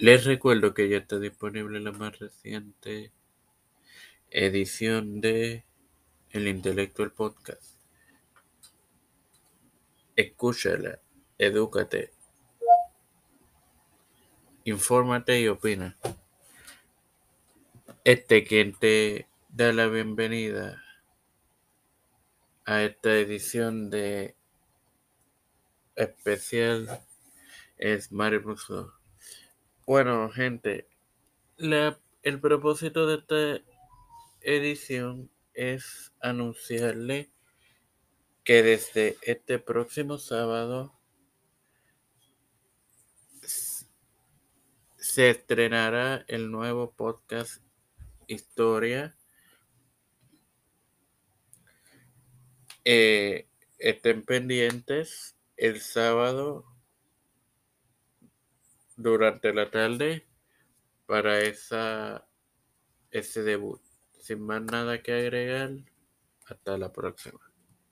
Les recuerdo que ya está disponible la más reciente edición de El Intelectual Podcast. Escúchala, edúcate, infórmate y opina. Este quien te da la bienvenida a esta edición de especial es Mario Musso. Bueno, gente, la, el propósito de esta edición es anunciarle que desde este próximo sábado se estrenará el nuevo podcast Historia. Eh, estén pendientes el sábado durante la tarde para esa, ese debut. Sin más nada que agregar, hasta la próxima.